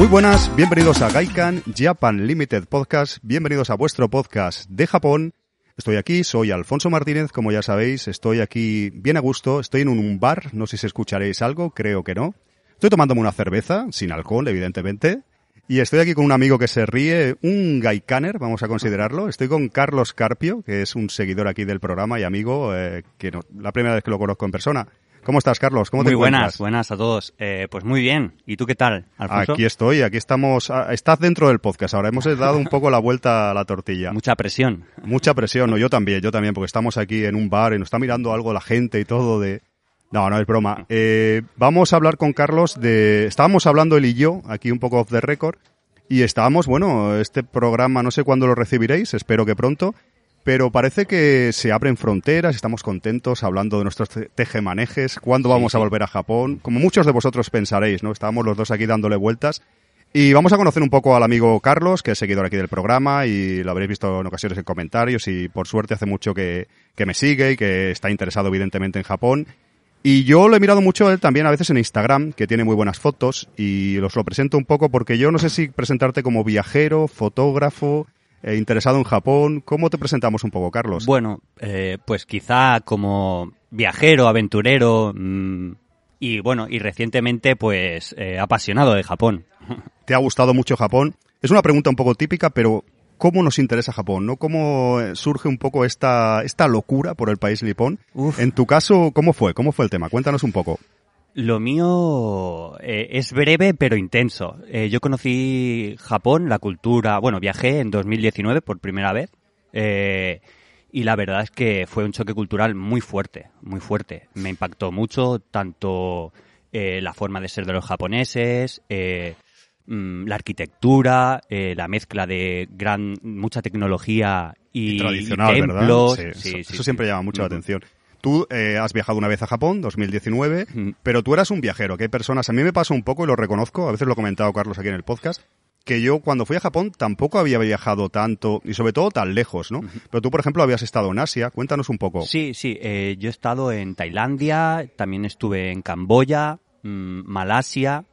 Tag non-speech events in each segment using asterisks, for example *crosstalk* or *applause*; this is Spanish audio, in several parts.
Muy buenas, bienvenidos a Gaikan Japan Limited Podcast, bienvenidos a vuestro podcast de Japón. Estoy aquí, soy Alfonso Martínez, como ya sabéis, estoy aquí bien a gusto, estoy en un bar, no sé si escucharéis algo, creo que no. Estoy tomándome una cerveza, sin alcohol, evidentemente, y estoy aquí con un amigo que se ríe, un Gaikaner, vamos a considerarlo. Estoy con Carlos Carpio, que es un seguidor aquí del programa y amigo, eh, que no, la primera vez que lo conozco en persona. ¿Cómo estás, Carlos? ¿Cómo te Muy buenas, buenas a todos. Eh, pues muy bien. ¿Y tú qué tal, Alfonso? Aquí estoy, aquí estamos. ah, Estás dentro del podcast. Ahora hemos dado un poco la vuelta a la tortilla. *laughs* Mucha presión. Mucha presión, ¿no? Yo también, yo también, porque estamos aquí en un bar y nos está mirando algo la gente y todo de... No, no es broma. Eh, vamos a hablar con Carlos de... Estábamos hablando él y yo, aquí un poco off the record, y estábamos, bueno, este programa no sé cuándo lo recibiréis, espero que pronto, pero parece que se abren fronteras, estamos contentos hablando de nuestros te- tejemanejes, cuándo vamos a volver a Japón, como muchos de vosotros pensaréis, ¿no? Estábamos los dos aquí dándole vueltas. Y vamos a conocer un poco al amigo Carlos, que es seguidor aquí del programa y lo habréis visto en ocasiones en comentarios y por suerte hace mucho que, que me sigue y que está interesado evidentemente en Japón. Y yo lo he mirado mucho a él también a veces en Instagram, que tiene muy buenas fotos y os lo presento un poco porque yo no sé si presentarte como viajero, fotógrafo, eh, interesado en Japón. ¿Cómo te presentamos un poco, Carlos? Bueno, eh, pues quizá como viajero, aventurero mm, y bueno, y recientemente pues eh, apasionado de Japón. *laughs* ¿Te ha gustado mucho Japón? Es una pregunta un poco típica, pero ¿cómo nos interesa Japón? ¿No? ¿Cómo eh, surge un poco esta, esta locura por el país nipón? En tu caso, ¿cómo fue? ¿Cómo fue el tema? Cuéntanos un poco. Lo mío eh, es breve pero intenso. Eh, yo conocí Japón, la cultura, bueno, viajé en 2019 por primera vez eh, y la verdad es que fue un choque cultural muy fuerte, muy fuerte. Me impactó mucho tanto eh, la forma de ser de los japoneses, mm, la arquitectura, la mezcla de gran mucha tecnología y, Tradicional, y ¿verdad? templos. Sí, Sí, eso, sí, eso siempre llama mucho la atención. Tú eh, has viajado una vez a Japón, 2019, Ujú. pero tú eras un viajero, que hay personas, a mí me pasa un poco y lo reconozco, a veces lo ha comentado Carlos aquí en el podcast, que yo cuando fui a Japón tampoco había viajado tanto y sobre todo tan lejos, ¿no? Pero tú, por ejemplo, habías estado en Asia, cuéntanos un poco. Sí, sí. eh, yo he estado en Tailandia, también estuve en Camboya, mm, Malasia.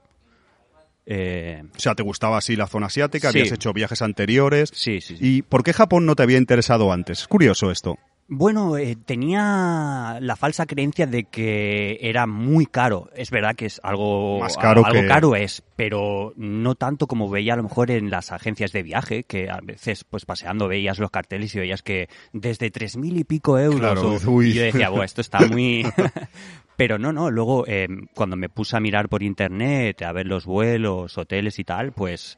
eh, O sea, ¿te gustaba así la zona asiática? Sí. ¿Habías hecho viajes anteriores? sí, sí, sí. ¿Y por qué Japón no te había interesado antes? Es curioso esto. Bueno, eh, tenía la falsa creencia de que era muy caro. Es verdad que es algo, Más caro algo que- caro es, pero no tanto como veía a lo mejor en las agencias de viaje, que a veces pues paseando veías los carteles y veías que desde tres mil y pico euros. Claro, o- uy. y yo decía, bueno, esto está muy... *laughs* pero no, no, luego eh, cuando me puse a mirar por internet, a ver los vuelos, hoteles y tal, pues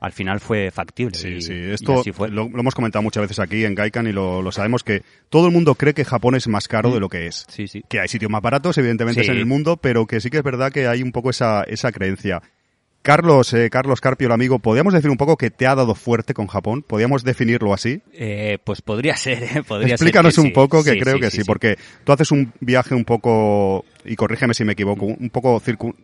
al final fue factible. Sí, y- sí. Esto fue. lo, lo hemos comentado muchas veces aquí en Gaikan y lo, lo sabemos que todo el mundo cree que Japón es más caro Mm. de lo que es. Sí, sí. Que hay sitios más baratos, evidentemente, Sí. en el mundo, pero que sí que es verdad que hay un poco esa, esa creencia. Carlos, eh, Carlos Carpio, el amigo, ¿podríamos decir un poco que te ha dado fuerte con Japón? ¿Podríamos definirlo así? Eh, pues podría ser, ¿eh? Podría ser Explícanos que un sí. poco, que Sí, creo que sí, porque tú haces un viaje un poco, y corrígeme si me equivoco, un poco circu-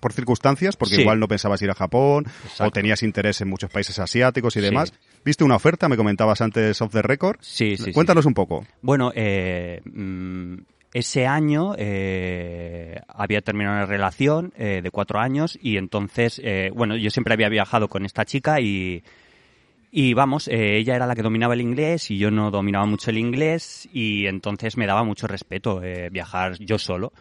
por circunstancias, porque Sí. igual no pensabas ir a Japón, o tenías interés en muchos países asiáticos y Sí. demás. ¿Viste una oferta? Me comentabas antes off the record. Sí, sí, sí. Cuéntanos un poco. Bueno, eh, mm, ese año eh, había terminado una relación eh, de cuatro años y entonces, eh, bueno, yo siempre había viajado con esta chica y, y vamos, eh, ella era la que dominaba el inglés y yo no dominaba mucho el inglés y entonces me daba mucho respeto eh, viajar yo solo.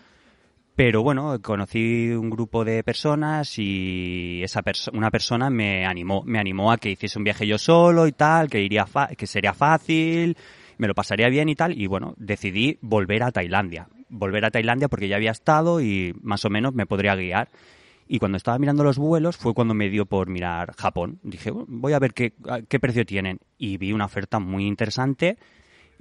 Pero bueno, conocí un grupo de personas y esa una persona me animó, me animó a que hiciese un viaje yo solo y tal, que iría fa- que sería fácil, me lo pasaría bien y tal, y bueno, decidí volver a Tailandia. volver a Tailandia porque ya había estado y más o menos me podría guiar. Y cuando estaba mirando los vuelos fue cuando me dio por mirar Japón. Dije, "Bueno, voy a ver qué, qué precio tienen. Y vi una oferta muy interesante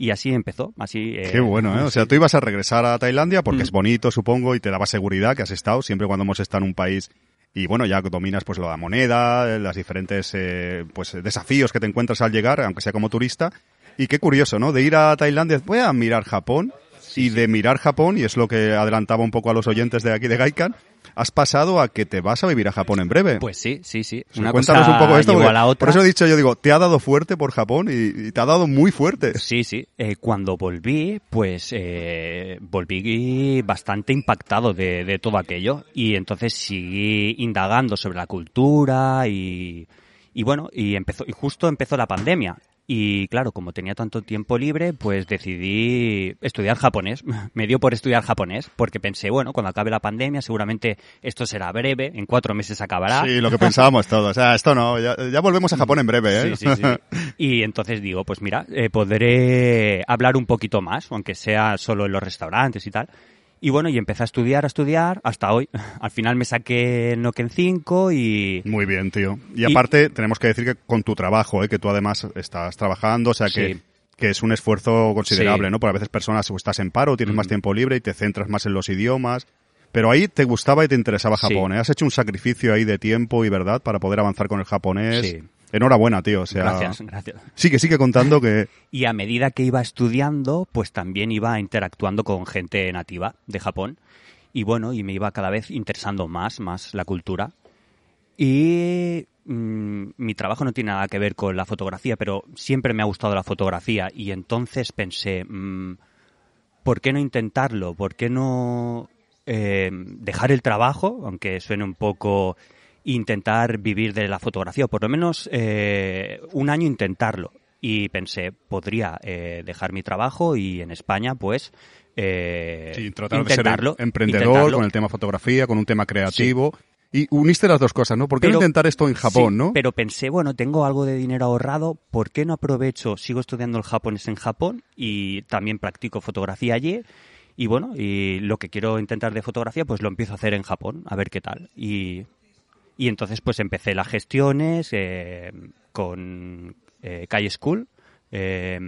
y así empezó. Así, eh, Qué bueno, ¿eh? O sea, tú ibas a regresar a Tailandia porque Mm. es bonito, supongo, y te daba seguridad que has estado siempre cuando hemos estado en un país y bueno, ya dominas pues la moneda, las diferentes eh, pues desafíos que te encuentras al llegar, aunque sea como turista. Y qué curioso, ¿no? De ir a Tailandia, voy a mirar Japón y de mirar Japón, y es lo que adelantaba un poco a los oyentes de aquí de Gaikan, has pasado a que te vas a vivir a Japón en breve. Pues sí, sí, sí. Una cuéntanos cosa un poco esto, a la otra. por eso he dicho, yo digo, te ha dado fuerte por Japón y, y te ha dado muy fuerte. Sí, sí. Eh, cuando volví, pues eh, volví bastante impactado de, de todo aquello y entonces seguí indagando sobre la cultura y, y bueno, y empezó y justo empezó la pandemia. Y claro, como tenía tanto tiempo libre, pues decidí estudiar japonés. *laughs* Me dio por estudiar japonés porque pensé, bueno, cuando acabe la pandemia seguramente esto será breve, en cuatro meses acabará. Sí, lo que *laughs* pensábamos todos. O sea, esto no, ya, ya volvemos a Japón en breve, ¿eh? Sí, sí, sí. Y entonces digo, pues mira, eh, podré hablar un poquito más, aunque sea solo en los restaurantes y tal. Y bueno, y empecé a estudiar, a estudiar, hasta hoy. *laughs* Al final me saqué el Noken 5 y... Muy bien, tío. Y, Y- aparte, tenemos que decir que con tu trabajo, ¿eh? que tú además estás trabajando, o sea que, Sí. que es un esfuerzo considerable, Sí. ¿no? Porque a veces personas o estás en paro, tienes más Mm. tiempo libre y te centras más en los idiomas. Pero ahí te gustaba y te interesaba Sí. Japón, ¿eh? Has hecho un sacrificio ahí de tiempo y verdad para poder avanzar con el japonés. Sí. Enhorabuena, tío. O sea, Gracias, gracias. Sigue, sigue contando que... *laughs* Y a medida que iba estudiando, pues también iba interactuando con gente nativa de Japón. Y bueno, y me iba cada vez interesando más, más la cultura. Y mm, mi trabajo no tiene nada que ver con la fotografía, pero siempre me ha gustado la fotografía. Y entonces pensé, mm, ¿por qué no intentarlo? ¿Por qué no eh, dejar el trabajo, aunque suene un poco intentar vivir de la fotografía, o por lo menos eh, un año intentarlo? Y pensé, podría eh, dejar mi trabajo y en España, pues, eh, Sí, tratar intentarlo. de ser emprendedor intentarlo. con el tema fotografía, con un tema creativo. Y uniste las dos cosas, ¿no? ¿Por qué no Pero- intentar esto en Japón, Sí, no? Pero pensé, bueno, tengo algo de dinero ahorrado, ¿por qué no aprovecho? Sigo estudiando el japonés en Japón y también practico fotografía allí. Y bueno, y lo que quiero intentar de fotografía, pues lo empiezo a hacer en Japón, a ver qué tal. Y, y entonces pues empecé las gestiones eh, con eh, Kai School. eh,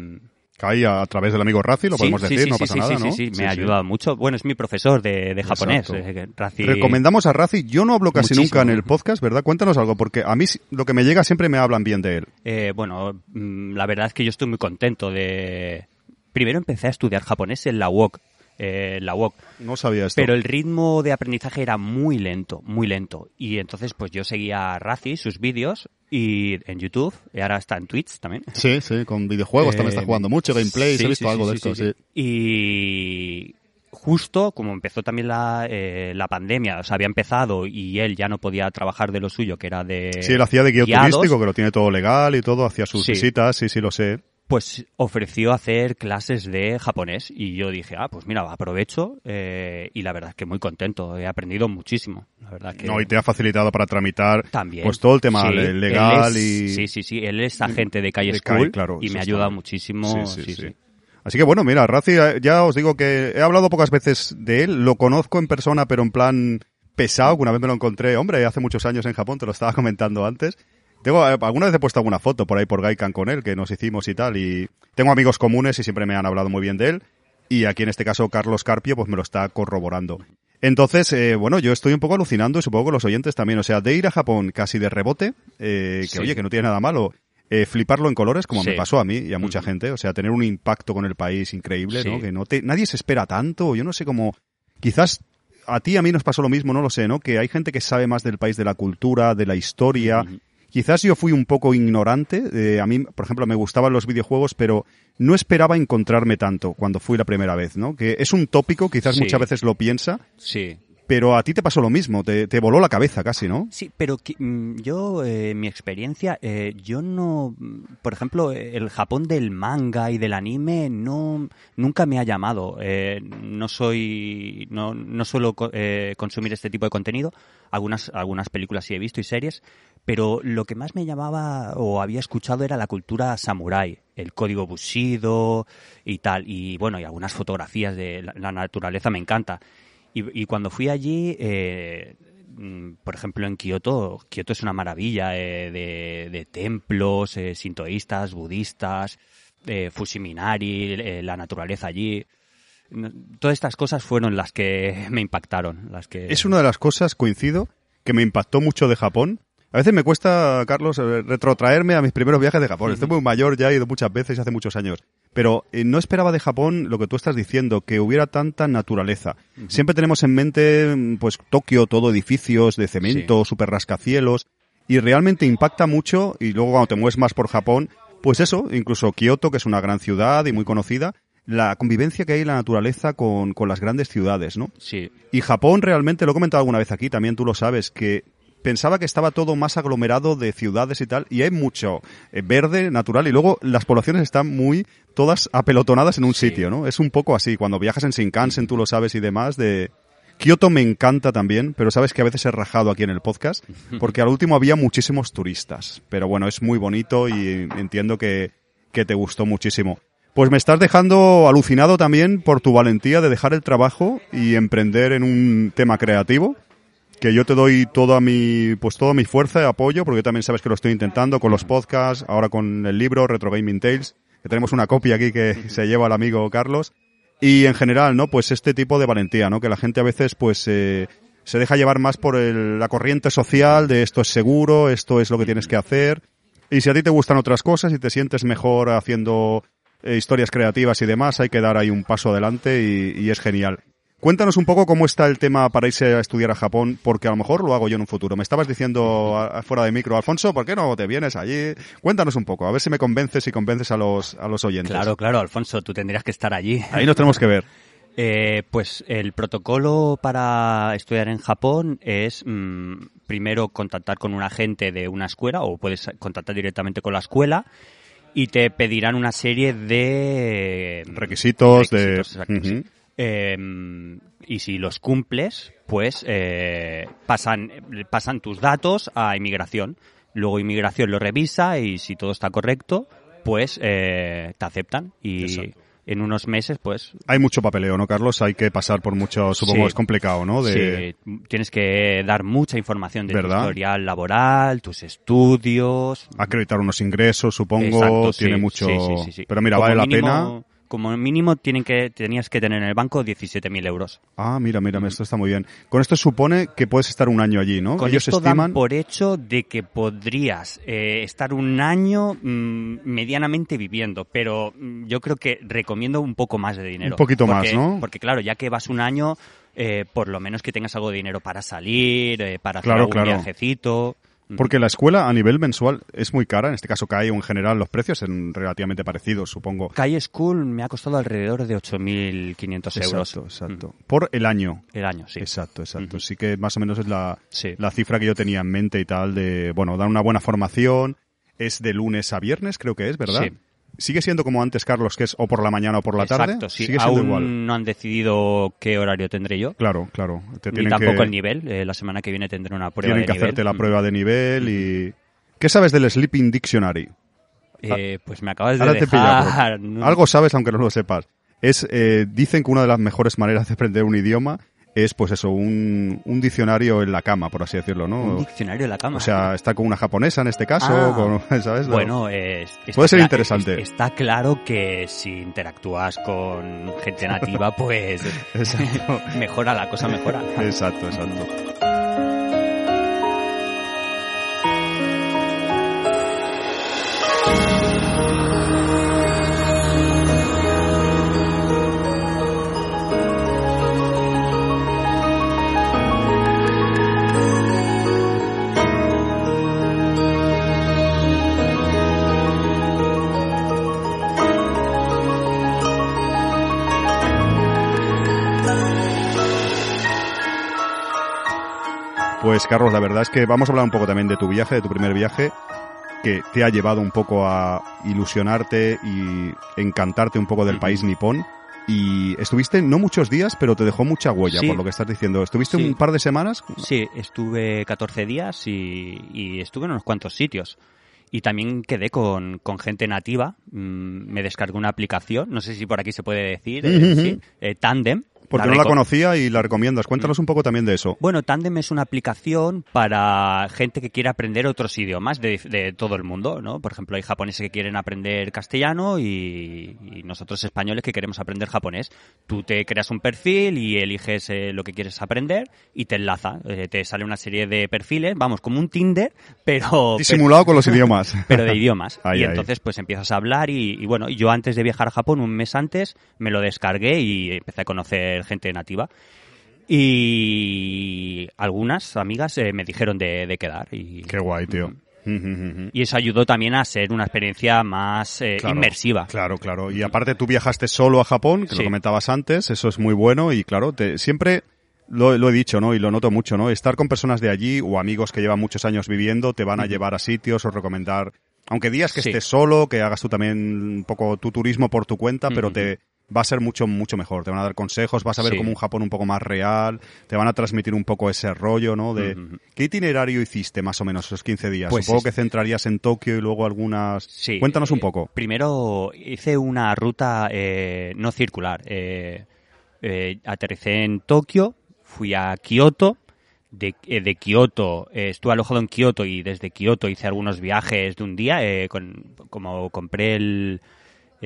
Caí a, a través del amigo Razi, lo sí, podemos sí, decir, sí, no sí, pasa sí, nada, sí, ¿no? sí, me ha ayudado mucho. Bueno, es mi profesor de, de japonés. Eh, Razi- Recomendamos a Razi. Yo no hablo casi Muchísimo. nunca en el podcast, ¿verdad? Cuéntanos algo, porque a mí sí- lo que me llega siempre me hablan bien de él. Eh, bueno, mm, la verdad es que yo estoy muy contento de... Primero empecé a estudiar japonés en la UOC, eh, la UOC, No sabía esto. pero el ritmo de aprendizaje era muy lento, muy lento. Y entonces pues yo seguía a Razi, sus vídeos, y en YouTube, y ahora está en Twitch también. Sí, sí, con videojuegos también Eh, está jugando mucho, gameplays, sí, he visto sí, algo sí, de esto, sí. Y justo como empezó también la, eh, la pandemia, o sea, había empezado y él ya no podía trabajar de lo suyo, que era de... Sí, él hacía de guía guiados, turístico, que lo tiene todo legal y todo, hacía sus Sí. visitas, sí, sí, lo sé. Pues ofreció hacer clases de japonés y yo dije, ah, pues mira, aprovecho eh, y la verdad es que muy contento, he aprendido muchísimo, la verdad que No, y te ha facilitado para tramitar también. pues todo el tema Sí, legal es- y... Sí, sí, sí, él es agente de Calle de Kai, School claro, y me ha ayudado muchísimo, Sí, sí, sí, sí. sí. Así que bueno, mira, Razi, eh, ya os digo que he hablado pocas veces de él, lo conozco en persona, pero en plan pesado, que una vez me lo encontré, hombre, hace muchos años en Japón, te lo estaba *laughs* comentando antes. Tengo, eh, alguna vez he puesto alguna foto por ahí por Gaikan con él, que nos hicimos y tal, y tengo amigos comunes y siempre me han hablado muy bien de él, y aquí en este caso Carlos Carpio, pues me lo está corroborando. Entonces, eh, bueno, yo estoy un poco alucinando y supongo que los oyentes también, o sea, de ir a Japón casi de rebote, eh, que Sí. oye, que no tiene nada malo, eh, fliparlo en colores, como Sí. me pasó a mí y a mucha gente, o sea, tener un impacto con el país increíble, ¿no? Que no te, nadie se espera tanto, yo no sé cómo, quizás a ti a mí nos pasó lo mismo, no lo sé, ¿no? Que hay gente que sabe más del país, de la cultura, de la historia. Quizás yo fui un poco ignorante, eh, a mí, por ejemplo, me gustaban los videojuegos, pero no esperaba encontrarme tanto cuando fui la primera vez, ¿no? Que es un tópico, quizás Sí. muchas veces lo piensa, Sí. Pero a ti te pasó lo mismo, te, te voló la cabeza casi, ¿no? Sí, pero mm, yo, eh, mi experiencia, eh, yo no, por ejemplo, el Japón del manga y del anime no, nunca me ha llamado. Eh, no soy, no, no suelo eh, consumir este tipo de contenido. Algunas, algunas películas sí he visto y series, pero lo que más me llamaba o había escuchado era la cultura samurái, el código Bushido y tal. Y bueno, y algunas fotografías de la naturaleza me encanta. Y, y cuando fui allí, eh, mm, por ejemplo, en Kioto, Kioto es una maravilla eh, de, de templos eh, sintoístas, budistas, eh, Fusiminari, eh, la naturaleza allí. No- Todas estas cosas fueron las que *laughs* me impactaron. Las que... Es una de las cosas, coincido, que me impactó mucho de Japón. A veces me cuesta, Carlos, eh, retrotraerme a mis primeros viajes de Japón. Estoy muy mayor, ya he ido muchas veces hace muchos años. Pero eh, no esperaba de Japón lo que tú estás diciendo, que hubiera tanta naturaleza. Siempre tenemos en mente, mm, pues, Tokio, todo edificios de cemento, super rascacielos, y realmente impacta mucho, y luego cuando te mueves más por Japón, pues eso, incluso Kioto, que es una gran ciudad y muy conocida, la convivencia que hay en la naturaleza con, con las grandes ciudades, ¿no? Sí, Y Japón realmente, lo he comentado alguna vez aquí, también tú lo sabes, que pensaba que estaba todo más aglomerado de ciudades y tal, y hay mucho eh, verde natural, y luego las poblaciones están muy todas apelotonadas en un Sí. sitio, ¿no? Es un poco así, cuando viajas en Shinkansen, tú lo sabes y demás, de... Kioto me encanta también, pero sabes que a veces he rajado aquí en el podcast, *laughs* porque al último había muchísimos turistas. Pero bueno, es muy bonito y entiendo que, que te gustó muchísimo. Pues me estás dejando alucinado también por tu valentía de dejar el trabajo y emprender en un tema creativo, que yo te doy toda mi, pues toda mi fuerza y apoyo, porque también sabes que lo estoy intentando con los podcasts, ahora con el libro Retro Gaming Tales, que tenemos una copia aquí que se lleva el amigo Carlos. Y en general, ¿no? Pues este tipo de valentía, ¿no? Que la gente a veces, pues, eh, se deja llevar más por el- la corriente social de esto es seguro, esto es lo que tienes que hacer. Y si a ti te gustan otras cosas y te sientes mejor haciendo eh, historias creativas y demás, hay que dar ahí un paso adelante y, y es genial. Cuéntanos un poco cómo está el tema para irse a estudiar a Japón, porque a lo mejor lo hago yo en un futuro. Me estabas diciendo a- fuera de micro, Alfonso, ¿por qué no te vienes allí? Cuéntanos un poco, a ver si me convences y convences a los, a los oyentes. claro, claro, Alfonso, tú tendrías que estar allí. Ahí nos tenemos que ver. Eh, pues el protocolo para estudiar en Japón es mm, primero contactar con un agente de una escuela o puedes contactar directamente con la escuela y te pedirán una serie de Requisitos, de... Eh, y si los cumples, pues eh, pasan, pasan tus datos a inmigración. Luego inmigración lo revisa y si todo está correcto, pues eh, te aceptan y Exacto. en unos meses, pues Hay mucho papeleo, ¿no, Carlos? Hay que pasar por mucho, supongo Sí. es complicado, ¿no? De... Sí, tienes que dar mucha información de ¿Verdad? tu historial laboral, tus estudios. Acreditar unos ingresos, supongo, Exacto, tiene mucho... sí. Pero mira, Como vale la pena... Como mínimo tienen que, tenías que tener en el banco 17.000 euros. Ah, mira, mira, esto está muy bien. Con esto supone que puedes estar un año allí, ¿no? Con Ellos esto estiman... dan por hecho de que podrías eh, estar un año mm, medianamente viviendo, pero mm, yo creo que recomiendo un poco más de dinero. Un poquito más, ¿no? Porque claro, ya que vas un año, eh, por lo menos que tengas algo de dinero para salir, eh, para hacer algún claro. viajecito. Porque la escuela a nivel mensual es muy cara, en este caso CAE o en general los precios son relativamente parecidos, supongo. Calle School me ha costado alrededor de 8.500 euros. Exacto, exacto. Por el año. Mm, El año, sí. Exacto, exacto. Ujú. Sí que más o menos es la, Sí. la cifra que yo tenía en mente y tal de, bueno, dar una buena formación. Es de lunes a viernes, creo que es, ¿verdad? Sí. Sigue siendo como antes, Carlos, que es o por la mañana o por la tarde. Exacto, sí. Sigue siendo Aún igual. no han decidido qué horario tendré yo. Claro, claro. Te Ni tampoco que, el nivel. Eh, la semana que viene tendré una prueba tienen de que nivel. hacerte la Mm. prueba de nivel y... ¿Qué sabes del Sleeping Dictionary? Eh, pues me acabas de Ahora te pilla, dejar... Algo sabes aunque no lo sepas. Es, eh, dicen que una de las mejores maneras de aprender un idioma es, pues eso, un, un diccionario en la cama, por así decirlo, ¿no? Un diccionario en la cama. O sea, está con una japonesa en este caso, Ah. con, *laughs* ¿sabes? Bueno, está Puede ser interesante. es- Está claro que si interactúas con gente nativa, pues *laughs* *laughs* mejora la cosa, mejora. Exacto, exacto. Pues Carlos, la verdad es que vamos a hablar un poco también de tu viaje, de tu primer viaje, que te ha llevado un poco a ilusionarte y encantarte un poco del país nipón. Y estuviste no muchos días, pero te dejó mucha huella, Sí. por lo que estás diciendo. ¿Estuviste Sí. un par de semanas? Sí, estuve 14 días y, y estuve en unos cuantos sitios. Y también quedé con, con gente nativa. Mm, me descargué una aplicación, no sé si por aquí se puede decir, eh, sí, eh, Tandem. Porque no la conocía y la recomiendas. Cuéntanos un poco también de eso. Bueno, Tandem es una aplicación para gente que quiere aprender otros idiomas de, de todo el mundo, ¿no? Por ejemplo, hay japoneses que quieren aprender castellano y, y nosotros españoles que queremos aprender japonés. Tú te creas un perfil y eliges eh, lo que quieres aprender y te enlaza. Eh, te sale una serie de perfiles, vamos, como un Tinder, pero... Disimulado con los idiomas. *laughs* pero de idiomas. *laughs* Ay, y entonces pues empiezas a hablar y, y bueno, yo antes de viajar a Japón, un mes antes, me lo descargué y empecé a conocer gente nativa. Y algunas amigas eh, me dijeron de, de quedar. Y, Qué guay, tío. Y eso ayudó también a ser una experiencia más eh, Claro, inmersiva. Claro, claro. Y aparte tú viajaste solo a Japón, que lo Sí. comentabas antes, eso es muy bueno y claro, te, siempre lo, lo he dicho, ¿no? Y lo noto mucho, ¿no? Estar con personas de allí o amigos que llevan muchos años viviendo te van a llevar a sitios o recomendar, aunque digas que Sí. estés solo, que hagas tú también un poco tu turismo por tu cuenta, pero Ujú. te va a ser mucho, mucho mejor. Te van a dar consejos, vas a ver Sí. como un Japón un poco más real, te van a transmitir un poco ese rollo, ¿no? De. ¿Qué itinerario hiciste más o menos esos 15 días? Pues Supongo es- que centrarías en Tokio y luego algunas... Sí. Cuéntanos un Eh, poco. Primero hice una ruta eh, no circular. Eh, eh, aterricé en Tokio, fui a Kioto. De, eh, de Kioto, eh, estuve alojado en Kioto y desde Kioto hice algunos viajes de un día. eh, con, como compré el,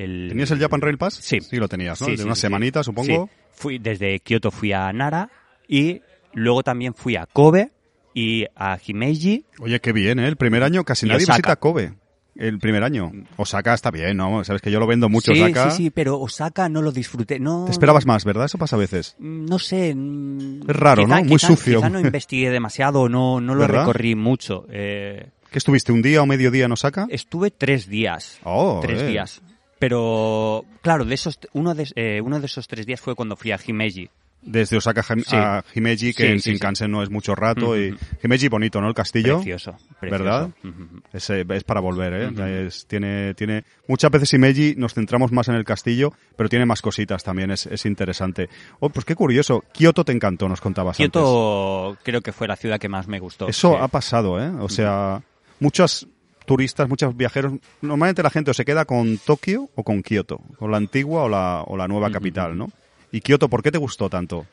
el- ¿Tenías el Japan Rail Pass? Sí. Sí, lo tenías, ¿no? Sí, de sí, semanitas, sí. supongo. Sí. Fui, desde Kioto fui a Nara y luego también fui a Kobe y a Himeji. Oye, qué bien, ¿eh? El primer año casi nadie Osaka. visita Kobe. El primer año. Osaka está bien, ¿no? Sabes que yo lo vendo mucho, sí, Osaka. sí, sí, pero Osaka no lo disfruté. No, Te esperabas más, ¿verdad? Eso pasa a veces. No sé. mm, Es raro, quizá- ¿no? Muy quizá- sucio. Quizá no *laughs* investigué demasiado, no, no lo ¿Verdad? recorrí mucho. Eh, ¿Qué estuviste, un día o medio día en Osaka? estuve tres días. Oh, tres eh. días. Pero, claro, de esos, uno, de, eh, uno de esos tres días fue cuando fui a Himeji. Desde Osaka a Sí. a Himeji, que Sí, en sí, Shinkansen no es mucho rato. y. Himeji bonito, ¿no? El castillo. Precioso, precioso. ¿Verdad? Ujú. Es, es para volver, ¿eh? Es- tiene, tiene, muchas veces Himeji nos centramos más en el castillo, pero tiene más cositas también, es, es interesante. Oh, pues qué curioso. Kioto te encantó, nos contabas antes. Kioto creo que fue la ciudad que más me gustó. Eso ha pasado, ¿eh? O sea, muchos turistas, muchos viajeros, normalmente la gente o se queda con Tokio o con Kioto, con la antigua o la, o la nueva capital, ¿no? Y Kioto, ¿por qué te gustó tanto?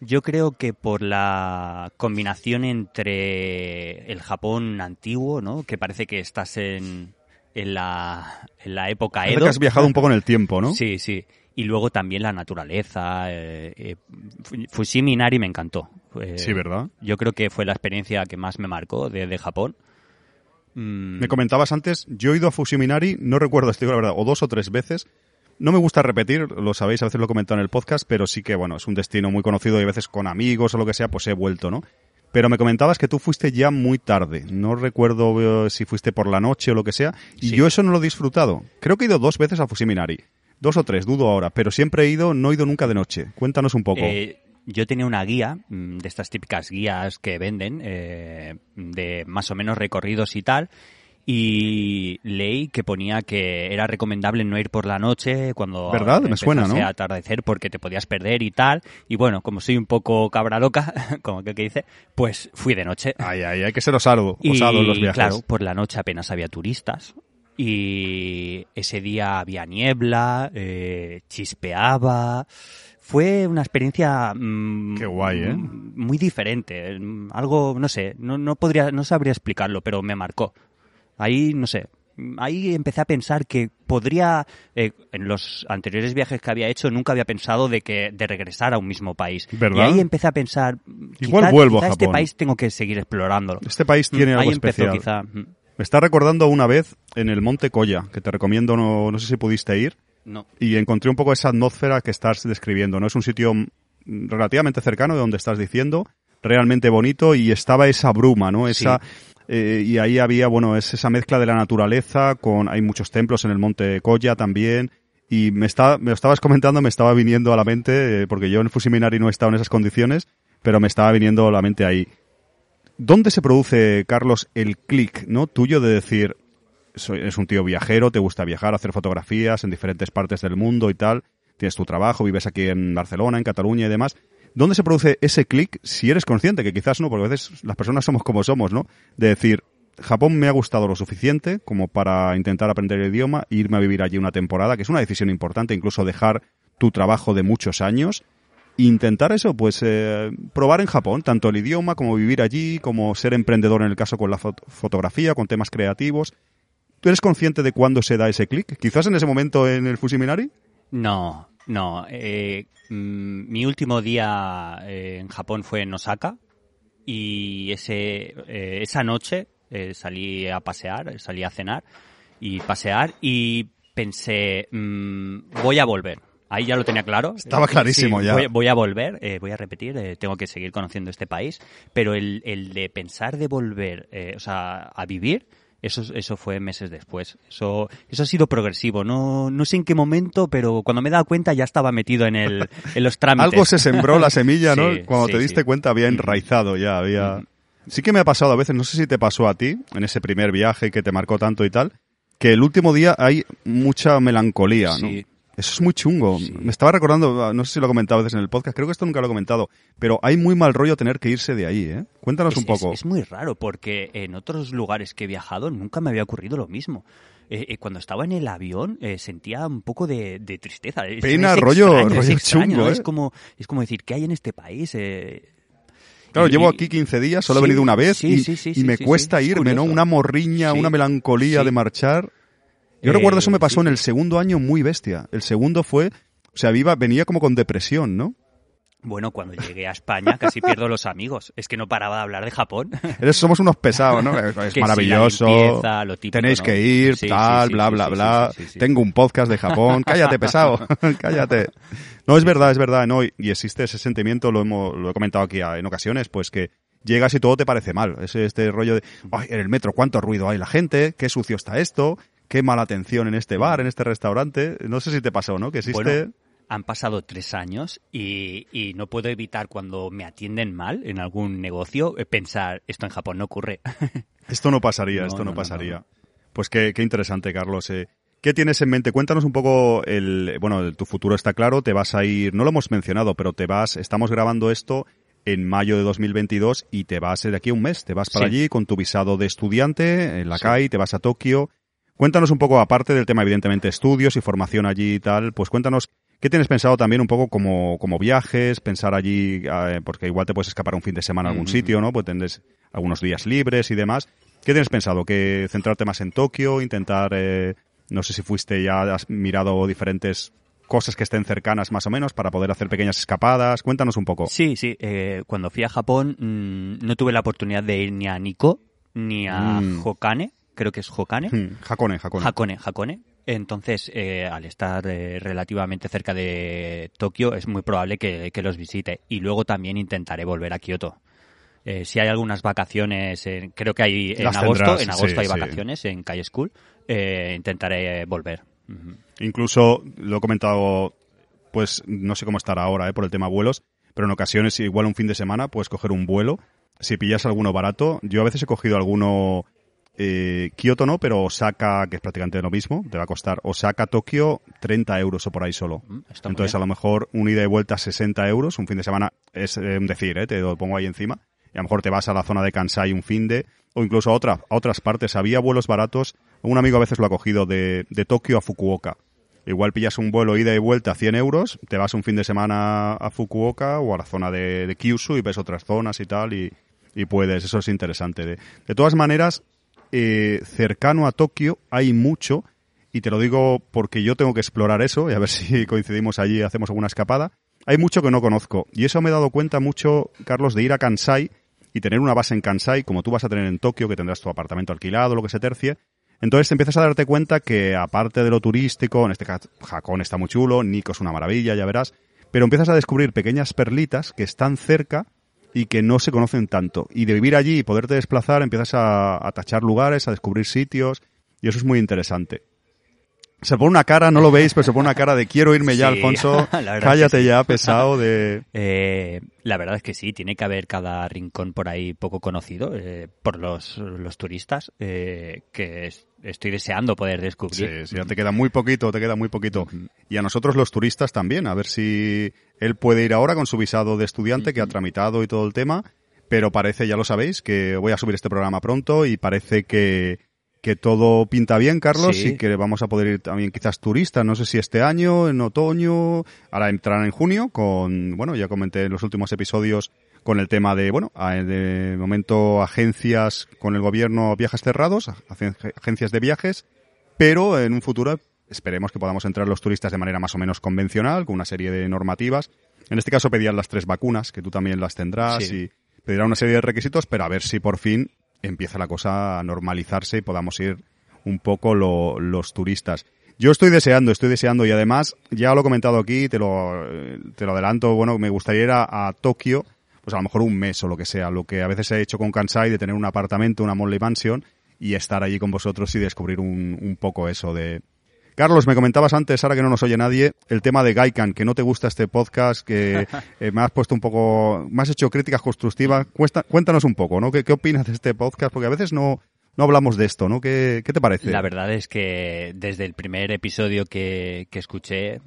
Yo creo que por la combinación entre el Japón antiguo, ¿no? Que parece que estás en, en, la, en la época Edo. que has viajado un poco en el tiempo, ¿no? Sí, sí. Y luego también la naturaleza. Eh, eh, Fu- Fushimi Inari me encantó. Eh, Sí, ¿verdad? Yo creo que fue la experiencia que más me marcó de Japón. Mm, Me comentabas antes, yo he ido a Fushiminari, no recuerdo, estoy la verdad, o dos o tres veces. No me gusta repetir, lo sabéis, a veces lo he comentado en el podcast, pero sí que, bueno, es un destino muy conocido y a veces con amigos o lo que sea, pues he vuelto, ¿no? Pero me comentabas que tú fuiste ya muy tarde. No recuerdo eh, si fuiste por la noche o lo que sea. Y Sí. yo eso no lo he disfrutado. Creo que he ido dos veces a Fushiminari. Dos o tres, dudo ahora. Pero siempre he ido, no he ido nunca de noche. Cuéntanos un poco. Eh, yo tenía una guía, mm, de estas típicas guías que venden, eh, de más o menos recorridos y tal, y leí que ponía que era recomendable no ir por la noche cuando ¿Verdad? Me suena, ¿no? a atardecer porque te podías perder y tal. Y bueno, como soy un poco cabra loca, *laughs* como que, que dice, pues fui de noche. Ay, ay, hay que ser osado, Y osado en los viajes. claro, por la noche apenas había turistas. Y ese día había niebla, eh, chispeaba. Fue una experiencia mm, Qué guay, ¿eh? muy diferente. mm, Algo, no sé, no, no podría, no sabría explicarlo, pero me marcó. Ahí, no sé, ahí empecé a pensar que podría, eh, en los anteriores viajes que había hecho, nunca había pensado de que de regresar a un mismo país. ¿Verdad? Y ahí empecé a pensar, Igual quizá- vuelvo a este Japón. país tengo que seguir explorándolo. Este país tiene Mm, algo ahí empezó especial. quizá. mm. Me está recordando una vez en el Monte Colla, que te recomiendo, no, no sé si pudiste ir, No. y encontré un poco esa atmósfera que estás describiendo, ¿no? Es un sitio mm, relativamente cercano de donde estás diciendo, realmente bonito, y estaba esa bruma, ¿no? Esa, eh, y ahí había, bueno, es esa mezcla de la naturaleza con, hay muchos templos en el Monte Colla también, y me, está, me lo estabas comentando, me estaba viniendo a la mente, eh, porque yo en Fusiminari no he estado en esas condiciones, pero me estaba viniendo a la mente ahí. ¿Dónde se produce, Carlos, el clic ¿no? tuyo de decir, eres un tío viajero, te gusta viajar, hacer fotografías en diferentes partes del mundo y tal, tienes tu trabajo, vives aquí en Barcelona, en Cataluña y demás. ¿Dónde se produce ese clic si eres consciente? Que quizás no, porque a veces las personas somos como somos, ¿no? De decir, Japón me ha gustado lo suficiente como para intentar aprender el idioma e irme a vivir allí una temporada, que es una decisión importante, incluso dejar tu trabajo de muchos años. Intentar eso, pues eh, probar en Japón, tanto el idioma como vivir allí, como ser emprendedor en el caso con la fotografía, con temas creativos. ¿Tú eres consciente de cuándo se da ese clic? ¿Quizás en ese momento en el Fusiminari? No, no. Eh, mm, mi último día eh, en Japón fue en Osaka y ese, esa noche eh, salí a pasear, salí a cenar y pasear y pensé, mm, voy a volver. Ahí ya lo tenía claro. Estaba clarísimo ya. Voy, a volver, eh, voy a repetir, eh, tengo que seguir conociendo este país, pero el, el de pensar de volver, o sea, a vivir, eso, eso fue meses después. Eso, eso ha sido progresivo. No, no sé en qué momento, pero cuando me he dado cuenta ya estaba metido en, el, *laughs* en los trámites. Algo se sembró la semilla, ¿no? *laughs* cuando te diste cuenta había enraizado ya, había... Mm. Sí que me ha pasado a veces, no sé si te pasó a ti, en ese primer viaje que te marcó tanto y tal, que el último día hay mucha melancolía, ¿no? Eso es muy chungo. Me estaba recordando, no sé si lo he comentado a veces en el podcast, creo que esto nunca lo he comentado, pero hay muy mal rollo tener que irse de ahí, ¿eh? Cuéntanos un poco. Es, muy raro porque en otros lugares que he viajado nunca me había ocurrido lo mismo. Eh, eh, cuando estaba en el avión eh, sentía un poco de, tristeza. Pena, rollo, rollo chungo, Es como es como decir, ¿qué hay en este país? Claro, llevo aquí 15 días, solo he venido una vez y, me cuesta irme, ¿no? Una morriña, una melancolía de marchar. Yo recuerdo eso me pasó en el segundo año muy bestia. El segundo fue, o sea, viva, venía como con depresión, ¿no? Bueno, cuando llegué a España casi pierdo los amigos. Es que no paraba de hablar de Japón. somos unos pesados, ¿no? *laughs* Es maravilloso. tenéis que ir, tal, bla, bla, bla. Tengo un podcast de Japón. *laughs* Cállate, pesado. *laughs* Cállate. No, es verdad, es verdad. No, y existe ese sentimiento, lo, hemos, lo he comentado aquí en ocasiones, pues que llegas y todo te parece mal. Es este rollo de, ay, en el metro, cuánto ruido hay la gente, qué sucio está esto, qué mala atención en este bar, en este restaurante. No sé si te pasó, ¿no? Que existe han pasado tres años y, no puedo evitar cuando me atienden mal en algún negocio eh, pensar, esto en Japón no ocurre. *laughs* Esto no pasaría, esto no, pasaría. Pues qué, qué, interesante, Carlos. Eh. ¿Qué tienes en mente? Cuéntanos un poco el, bueno, tu futuro está claro, te vas a ir, no lo hemos mencionado, pero te vas, estamos grabando esto en mayo de 2022 y te vas de aquí a un mes, te vas para allí con tu visado de estudiante en la CAI, te vas a Tokio. Cuéntanos un poco, aparte del tema evidentemente estudios y formación allí y tal, pues cuéntanos ¿Qué tienes pensado también un poco como, como viajes, pensar allí, eh, porque igual te puedes escapar un fin de semana a algún sitio, ¿no? Pues tendrás algunos días libres y demás. ¿Qué tienes pensado? ¿Que centrarte más en Tokio, intentar, eh, no sé si fuiste ya, has mirado diferentes cosas que estén cercanas más o menos para poder hacer pequeñas escapadas? Cuéntanos un poco. Sí, sí. Eh, cuando fui a Japón mm, no tuve la oportunidad de ir ni a Nikko ni a mm. Hokane, creo que es Hokane. Hmm, Hakone, Hakone. Hakone, Hakone. Entonces, eh, al estar eh, relativamente cerca de Tokio, es muy probable que, los visite. Y luego también intentaré volver a Kioto. Eh, si hay algunas vacaciones, creo que hay en agosto, en agosto hay vacaciones en Calle School, intentaré volver. Incluso lo he comentado, pues no sé cómo estará ahora por el tema vuelos, pero en ocasiones igual un fin de semana puedes coger un vuelo. Si pillas alguno barato, yo a veces he cogido alguno eh, Kioto no, pero Osaka, que es prácticamente lo mismo, te va a costar Osaka, Tokio, 30 euros o por ahí solo. Mm, Entonces, a lo mejor un ida y vuelta 60 euros, un fin de semana es eh, decir, ¿eh? te lo pongo ahí encima. Y a lo mejor te vas a la zona de Kansai un fin de, o incluso a, otra, a otras partes. Había vuelos baratos, un amigo a veces lo ha cogido de, de Tokio a Fukuoka. Igual pillas un vuelo ida y vuelta a 100 euros, te vas un fin de semana a Fukuoka o a la zona de, de Kyushu y ves otras zonas y tal, y, y puedes, eso es interesante. De, de todas maneras, eh, cercano a Tokio hay mucho, y te lo digo porque yo tengo que explorar eso, y a ver *laughs* si coincidimos allí y hacemos alguna escapada. Hay mucho que no conozco, y eso me he dado cuenta mucho, Carlos, de ir a Kansai y tener una base en Kansai, como tú vas a tener en Tokio, que tendrás tu apartamento alquilado, lo que se tercie. Entonces empiezas a darte cuenta que, aparte de lo turístico, en este caso, Japón está muy chulo, Nico es una maravilla, ya verás, pero empiezas a descubrir pequeñas perlitas que están cerca y que no se conocen tanto. Y de vivir allí y poderte desplazar, empiezas a, tachar lugares, a descubrir sitios, y eso es muy interesante. Se pone una cara, no lo veis, pero se pone una cara de quiero irme ya, Sí, *laughs* Alfonso. Cállate sí. ya, pesado de... *laughs* Eh, la verdad es que sí, tiene que haber cada rincón por ahí poco conocido eh, por los, los turistas eh, que es- estoy deseando poder Sí, descubrir. sí, ya te queda muy poquito, te queda muy poquito. Y a nosotros los turistas también, a ver si él puede ir ahora con su visado de estudiante que ha tramitado y todo el tema, pero parece, ya lo sabéis, que voy a subir este programa pronto y parece que, que todo pinta bien, Carlos, Sí. y que vamos a poder ir también quizás turistas, no sé si este año, en otoño, ahora entrarán en junio con, bueno, ya comenté en los últimos episodios con el tema de, bueno, de momento agencias con el gobierno viajes cerrados, agen- agencias de viajes, pero en un futuro esperemos que podamos entrar los turistas de manera más o menos convencional, con una serie de normativas. En este caso pedían las tres vacunas, que tú también las tendrás, Sí. y pedirá una serie de requisitos, pero a ver si por fin empieza la cosa a normalizarse y podamos ir un poco lo- los turistas. Yo estoy deseando, estoy deseando y además, ya lo he comentado aquí, te lo, eh, te lo adelanto, bueno, me gustaría ir a, a Tokio, pues a lo mejor un mes o lo que sea, lo que a veces he hecho con Kansai de tener un apartamento, una Monley Mansion y estar allí con vosotros y descubrir un, un poco eso de... Carlos, me comentabas antes, ahora que no nos oye nadie, el tema de Gaikan, que no te gusta este podcast, que *laughs* eh, me has puesto un poco, me has hecho críticas constructivas. Cuesta- cuéntanos un poco, ¿no? ¿Qué, ¿Qué opinas de este podcast? Porque a veces no, no hablamos de esto, ¿no? ¿Qué, qué te parece? La verdad es que desde el primer episodio que, que escuché,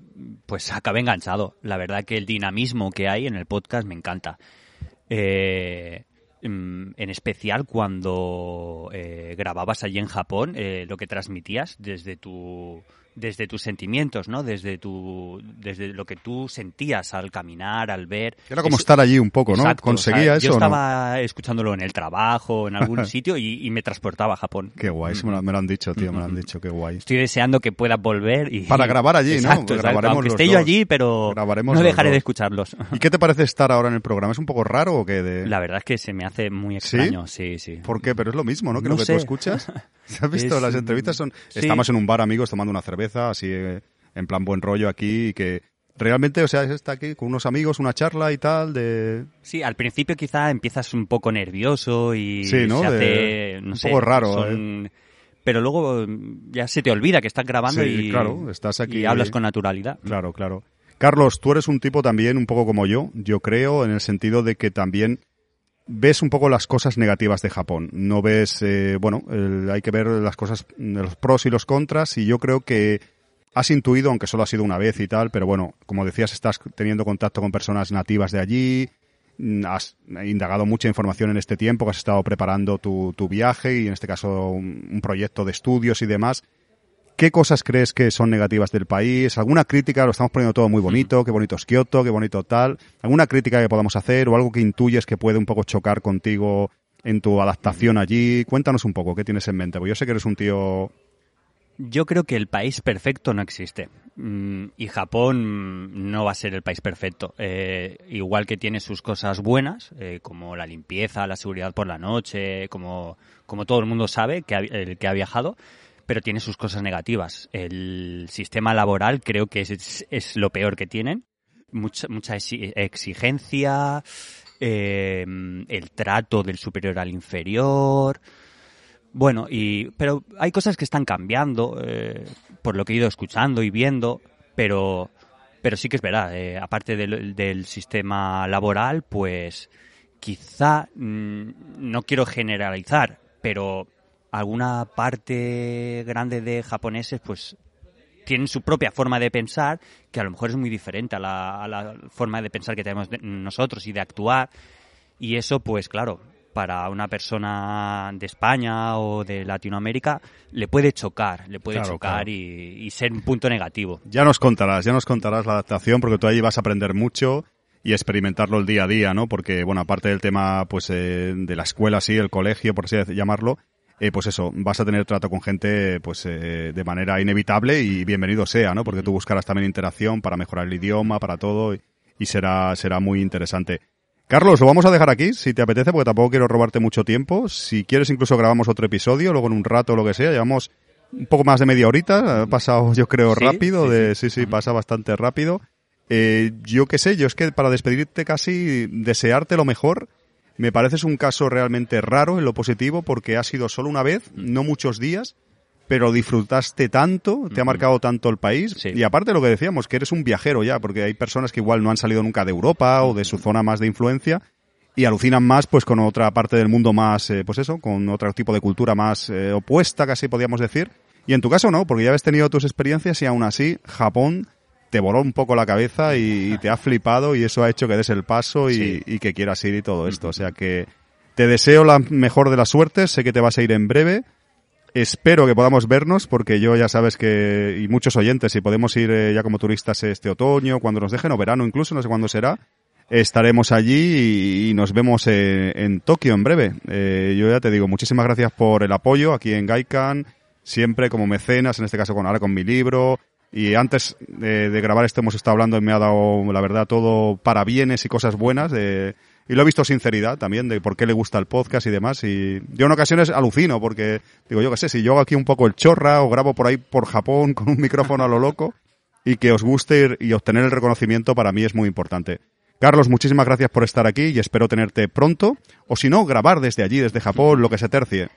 pues acabé enganchado. La verdad que el dinamismo que hay en el podcast me encanta. Eh, mm, en especial cuando eh, grababas allí en Japón, eh, lo que transmitías desde tu desde tus sentimientos, ¿no? Desde tu desde lo que tú sentías al caminar, al ver. Era como Eso- estar allí un poco, ¿no? Exacto, ¿Conseguía o sea, eso Yo o no? estaba escuchándolo en el trabajo, en algún *laughs* sitio, y, y me transportaba a Japón. Qué guay, eso me lo, me lo han dicho, tío, me lo han dicho, qué guay. Estoy deseando que pueda volver y Para grabar allí, ¿no? Exacto, exacto. Grabaremos Aunque los esté yo dos. allí, pero Grabaremos no dejaré de escucharlos. ¿Y qué te parece estar ahora en el programa? ¿Es un poco raro o qué? De... La verdad es que se me hace muy ¿Sí? extraño, sí, sí. ¿Por qué? Pero es lo mismo, ¿no? Que No lo que sé. tú escuchas. *laughs* ¿Has visto? Es- Las entrevistas son... sí. Estamos en un bar, amigos, tomando una cerveza, así eh, en plan buen rollo aquí y que... Realmente, o sea, está aquí con unos amigos, una charla y tal, de... Sí, al principio quizá empiezas un poco nervioso y Sí, ¿no? se hace, De- no un sé, poco raro, ¿eh? Pero luego ya se te olvida que estás grabando Sí, y, claro, estás aquí- y hablas con naturalidad. Claro, claro. Carlos, tú eres un tipo también un poco como yo, yo creo, en el sentido de que también ves un poco las cosas negativas de Japón. No ves, eh, bueno, hay que ver las cosas, los pros y los contras, y yo creo que has intuido, aunque solo ha sido una vez y tal, pero bueno, como decías, estás teniendo contacto con personas nativas de allí, mm, has indagado mucha información en este tiempo, que has estado preparando tu, viaje y en este caso un proyecto de estudios y demás. ¿Qué cosas crees que son negativas del país? ¿Alguna crítica? Lo estamos poniendo todo muy bonito, qué bonito es Kioto, qué bonito tal. ¿Alguna crítica que podamos hacer o algo que intuyes que puede un poco chocar contigo en tu adaptación allí? Cuéntanos un poco, ¿qué tienes en mente? Porque yo sé que eres un tío... Yo creo que el país perfecto no existe. Mm, Y Japón no va a ser el país perfecto. Eh, igual que tiene sus cosas buenas, eh, como la limpieza, la seguridad por la noche, como, como todo el mundo sabe, que ha- el que ha viajado, pero tiene sus cosas negativas. El sistema laboral creo que es, es lo peor que tienen. Mucha, mucha exi- exigencia, eh, el trato del superior al inferior. Bueno, y pero hay cosas que están cambiando, eh, por lo que he ido escuchando y viendo, pero pero sí que es verdad, eh, aparte del, del sistema laboral, pues quizá, mm, no quiero generalizar, pero alguna parte grande de japoneses, pues tienen su propia forma de pensar, que a lo mejor es muy diferente a la, a la forma de pensar que tenemos de- nosotros y de actuar. Y eso, pues claro, para una persona de España o de Latinoamérica le puede chocar, le puede Claro, chocar claro. Y, y ser un punto negativo. Ya nos contarás, ya nos contarás la adaptación, porque tú ahí vas a aprender mucho y experimentarlo el día a día, ¿no? Porque, bueno, aparte del tema, pues, eh, de la escuela, sí, el colegio, por así llamarlo, eh, pues eso, vas a tener trato con gente, pues, eh, de manera inevitable y bienvenido sea, ¿no? Porque tú buscarás también interacción para mejorar el idioma, para todo, y, y será, será muy interesante. Carlos, lo vamos a dejar aquí, si te apetece, porque tampoco quiero robarte mucho tiempo. Si quieres, incluso grabamos otro episodio, luego en un rato o lo que sea. Llevamos un poco más de media horita. Ha pasado, yo creo, Sí, rápido. sí, de, sí, sí, pasa bastante rápido. Eh, yo qué sé, yo es que para despedirte casi, desearte lo mejor. Me pareces un caso realmente raro en lo positivo porque ha sido solo una vez, no muchos días, pero disfrutaste tanto, te ha marcado tanto el país, Sí. y aparte lo que decíamos, que eres un viajero ya, porque hay personas que igual no han salido nunca de Europa o de su zona más de influencia, y alucinan más pues con otra parte del mundo más, eh, pues eso, con otro tipo de cultura más eh, opuesta, casi podríamos decir. Y en tu caso no, porque ya habías tenido tus experiencias y aún así Japón te voló un poco la cabeza y, y te ha flipado y eso ha hecho que des el paso y, Sí. y que quieras ir y todo esto. O sea que te deseo la mejor de las suertes, sé que te vas a ir en breve. Espero que podamos vernos porque yo ya sabes que, y muchos oyentes, si podemos ir eh, ya como turistas este otoño, cuando nos dejen, o verano incluso, no sé cuándo será, estaremos allí y, y nos vemos eh, en Tokio en breve. Eh, yo ya te digo, muchísimas gracias por el apoyo aquí en Gaikan, siempre como mecenas, en este caso con ahora con mi libro. Y antes de, grabar esto hemos estado hablando y me ha dado, la verdad, todo para bienes y cosas buenas. De, y lo he visto sinceridad también de por qué le gusta el podcast y demás. Y yo en ocasiones alucino porque digo, yo qué sé, si yo hago aquí un poco el chorra o grabo por ahí por Japón *laughs* con un micrófono a lo loco y que os guste y obtener el reconocimiento para mí es muy importante. Carlos, muchísimas gracias por estar aquí y espero tenerte pronto. O si no, grabar desde allí, desde Japón, lo que se tercie.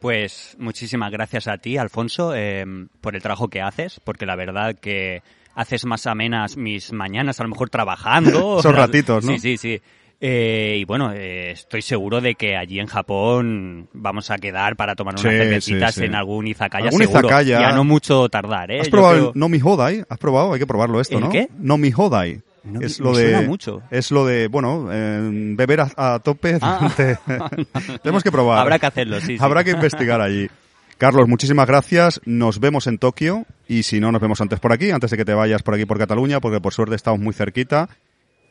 Pues muchísimas gracias a ti, Alfonso, eh, por el trabajo que haces, porque la verdad que haces más amenas mis mañanas, a lo mejor trabajando. *laughs* Esos ratitos, ¿no? Sí, sí, sí. Eh, y bueno, eh, estoy seguro de que allí en Japón vamos a quedar para tomar unas Sí, cervecitas sí, sí. en algún izakaya Algún seguro. izakaya. Ya no mucho tardar, ¿eh? ¿Has Yo probado creo- el Nomi Hodai? ¿Has probado? Hay que probarlo esto, ¿El ¿no? qué? Nomi Hodai. No, es lo de mucho. es lo de bueno eh, beber a, a tope Ah. *laughs* tenemos que probar Habrá que hacerlo, sí, sí. habrá que investigar allí Carlos muchísimas gracias nos vemos en Tokio y si no nos vemos antes por aquí antes de que te vayas por aquí por Cataluña porque por suerte estamos muy cerquita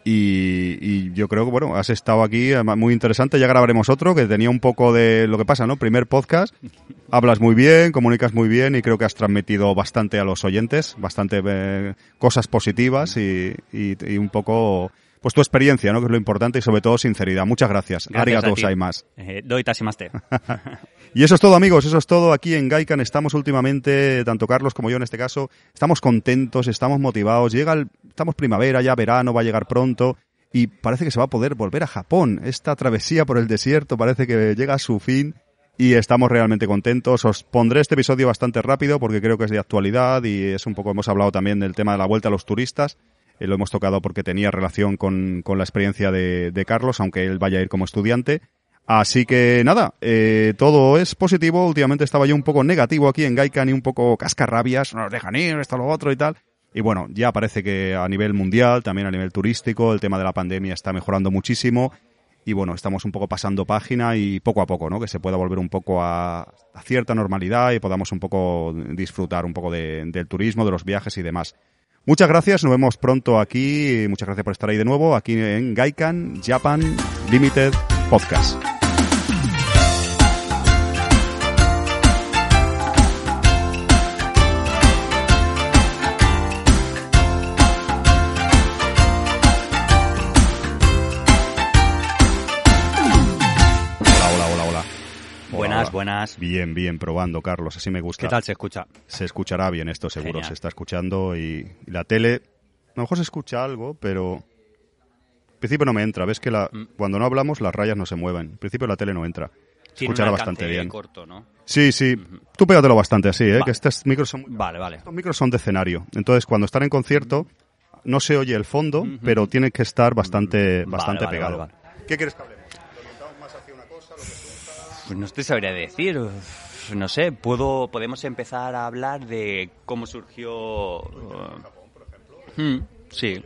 y, y yo creo que bueno has estado aquí muy interesante. Ya grabaremos otro que tenía un poco de lo que pasa no primer podcast. Hablas muy bien comunicas muy bien y creo que has transmitido bastante a los oyentes bastante eh, cosas positivas y, y- y un poco pues tu experiencia no que es lo importante y sobre todo sinceridad muchas gracias, Gracias arigato gozaimasu. Eh. *laughs* Y eso es todo, amigos. Eso es todo aquí en Gaikan. Estamos últimamente, tanto Carlos como yo en este caso, estamos contentos, estamos motivados. Llega el, estamos primavera, ya verano, va a llegar pronto. Y parece que se va a poder volver a Japón. Esta travesía por el desierto parece que llega a su fin. Y estamos realmente contentos. Os pondré este episodio bastante rápido porque creo que es de actualidad y es un poco, hemos hablado también del tema de la vuelta a los turistas. Eh, lo hemos tocado porque tenía relación con, con la experiencia de, de Carlos, aunque él vaya a ir como estudiante. Así que nada, eh, todo es positivo. Últimamente estaba yo un poco negativo aquí en Gaikan y un poco cascarrabias, no nos dejan ir, esto, lo otro y tal. Y bueno, ya parece que a nivel mundial, también a nivel turístico, el tema de la pandemia está mejorando muchísimo. Y bueno, estamos un poco pasando página y poco a poco, ¿no? Que se pueda volver un poco a, a cierta normalidad y podamos un poco disfrutar un poco de- del turismo, de los viajes y demás. Muchas gracias, nos vemos pronto aquí. Muchas gracias por estar ahí de nuevo, aquí en Gaikan Japan Limited Podcast. Buenas. Bien, bien, probando, Carlos, así me gusta. ¿Qué tal se escucha? Se escuchará bien esto, seguro. Genial. Se está escuchando y, y la tele. A lo mejor se escucha algo, pero. En principio no me entra. Ves que la, Mm. cuando no hablamos las rayas no se mueven. En principio la tele no entra. Tiene escuchará bastante bien. corto, ¿no? Sí, sí. Tú pégatelo bastante así, ¿eh? Que estos micros son muy- Vale, vale. estos micros son de escenario. Entonces, cuando están en concierto, no se oye el fondo, pero tiene que estar bastante, bastante vale, pegado. ¿Qué quieres que hablemos? ¿Lo orientamos más hacia una cosa, lo que surja? Pues no te sabría decir. No sé, puedo, podemos empezar a hablar de cómo surgió. uh, hmm, sí,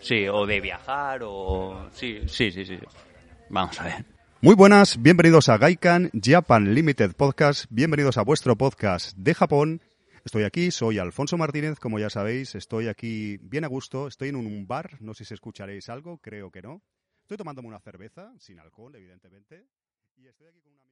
sí, o de viajar, o. Sí, sí, sí, sí. Vamos a ver. Muy buenas, bienvenidos a Gaikan Japan Limited Podcast, bienvenidos a vuestro podcast de Japón. Estoy aquí, soy Alfonso Martínez, como ya sabéis, estoy aquí bien a gusto, estoy en un bar, no sé si escucharéis algo, creo que no. Estoy tomándome una cerveza, sin alcohol, evidentemente, y estoy aquí con un amigo.